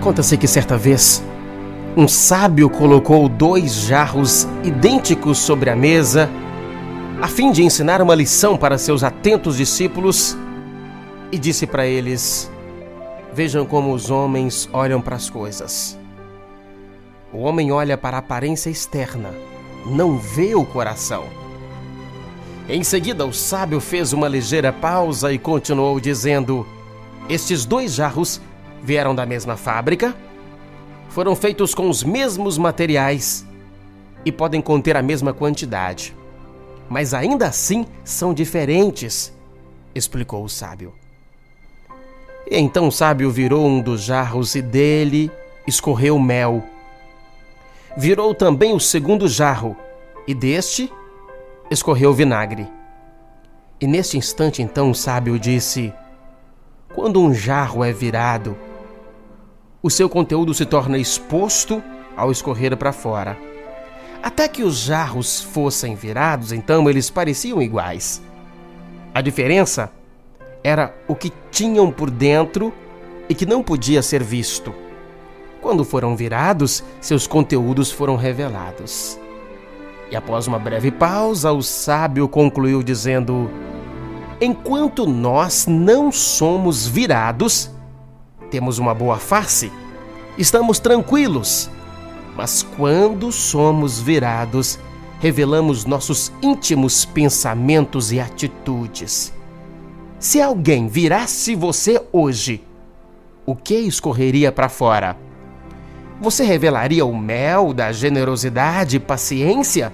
Conta-se que certa vez um sábio colocou dois jarros idênticos sobre a mesa a fim de ensinar uma lição para seus atentos discípulos e disse para eles: Vejam como os homens olham para as coisas. O homem olha para a aparência externa, não vê o coração. Em seguida, o sábio fez uma ligeira pausa e continuou dizendo: Estes dois jarros vieram da mesma fábrica, foram feitos com os mesmos materiais e podem conter a mesma quantidade. Mas ainda assim são diferentes, explicou o sábio. E então o sábio virou um dos jarros e dele escorreu mel. Virou também o segundo jarro e deste escorreu vinagre. E neste instante então o sábio disse: Quando um jarro é virado, o seu conteúdo se torna exposto ao escorrer para fora. Até que os jarros fossem virados, então eles pareciam iguais. A diferença era o que tinham por dentro e que não podia ser visto. Quando foram virados, seus conteúdos foram revelados. E após uma breve pausa, o sábio concluiu dizendo: Enquanto nós não somos virados, temos uma boa face, estamos tranquilos. Mas quando somos virados, revelamos nossos íntimos pensamentos e atitudes. Se alguém virasse você hoje, o que escorreria para fora? Você revelaria o mel da generosidade e paciência?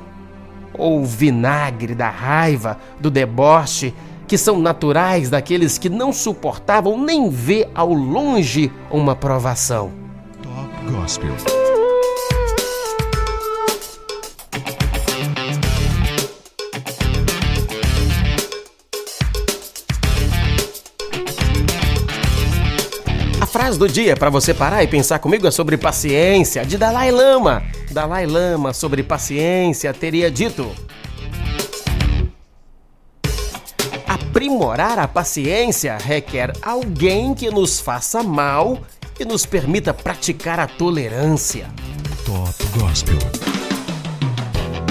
Ou o vinagre da raiva, do deboche, que são naturais daqueles que não suportavam nem ver ao longe uma provação. Top Gospel. A frase do dia para você parar e pensar comigo é sobre paciência, de Dalai Lama. Dalai Lama sobre paciência teria dito: Aprimorar a paciência requer alguém que nos faça mal e nos permita praticar a tolerância. Top Gospel.